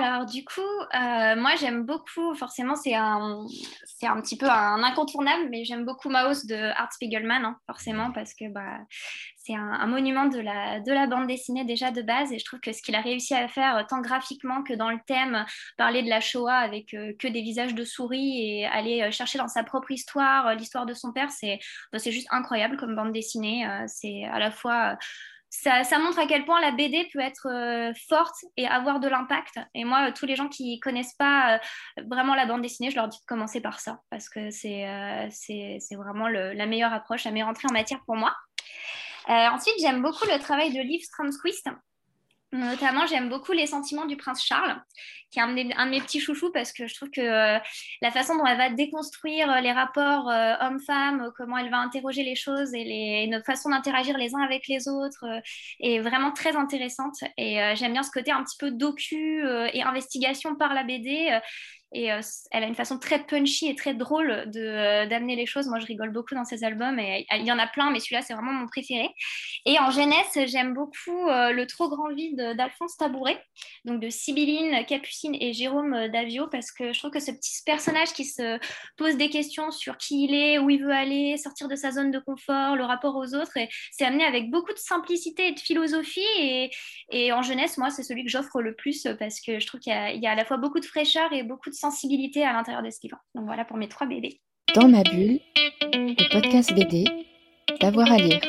Alors, du coup, euh, moi j'aime beaucoup, forcément, c'est un, c'est un petit peu un incontournable, mais j'aime beaucoup Maus de Art Spiegelman, hein, forcément, parce que bah, c'est un, monument de la, de la bande dessinée déjà de base. Et je trouve que ce qu'il a réussi à faire, tant graphiquement que dans le thème, parler de la Shoah avec euh, que des visages de souris et aller euh, chercher dans sa propre histoire l'histoire de son père, c'est, bah, c'est juste incroyable comme bande dessinée. c'est à la fois ça, montre à quel point la BD peut être euh, forte et avoir de l'impact. Et moi, tous les gens qui connaissent pas euh, vraiment la bande dessinée, je leur dis de commencer par ça, parce que c'est euh, vraiment la meilleure approche, la meilleure entrée en matière pour moi. ensuite, j'aime beaucoup le travail de Liv Stromquist, Notamment, j'aime beaucoup les sentiments du prince Charles, qui est un de, mes, petits chouchous parce que je trouve que euh, la façon dont elle va déconstruire euh, les rapports euh, hommes-femmes, comment elle va interroger les choses et notre façon d'interagir les uns avec les autres est vraiment très intéressante. Et j'aime bien ce côté un petit peu docu et investigation par la BD et euh, elle a une façon très punchy et très drôle euh, d'amener les choses. Moi, je rigole beaucoup dans ses albums et il y en a plein, mais celui-là, c'est vraiment mon préféré. Et en jeunesse, j'aime beaucoup euh, Le Trop Grand Vide d'Alphonse Tabouret, donc de Sibylline, Capucine et Jérôme Davio, parce que je trouve que ce petit personnage qui se pose des questions sur qui il est, où il veut aller, sortir de sa zone de confort, le rapport aux autres, c'est amené avec beaucoup de simplicité et de philosophie. Et en jeunesse, moi, c'est celui que j'offre le plus parce que je trouve qu'il y, a à la fois beaucoup de fraîcheur et beaucoup de sensibilité à l'intérieur de ce livre. Donc voilà pour mes trois BD. Dans ma bulle, le podcast BD, d'avoir à lire.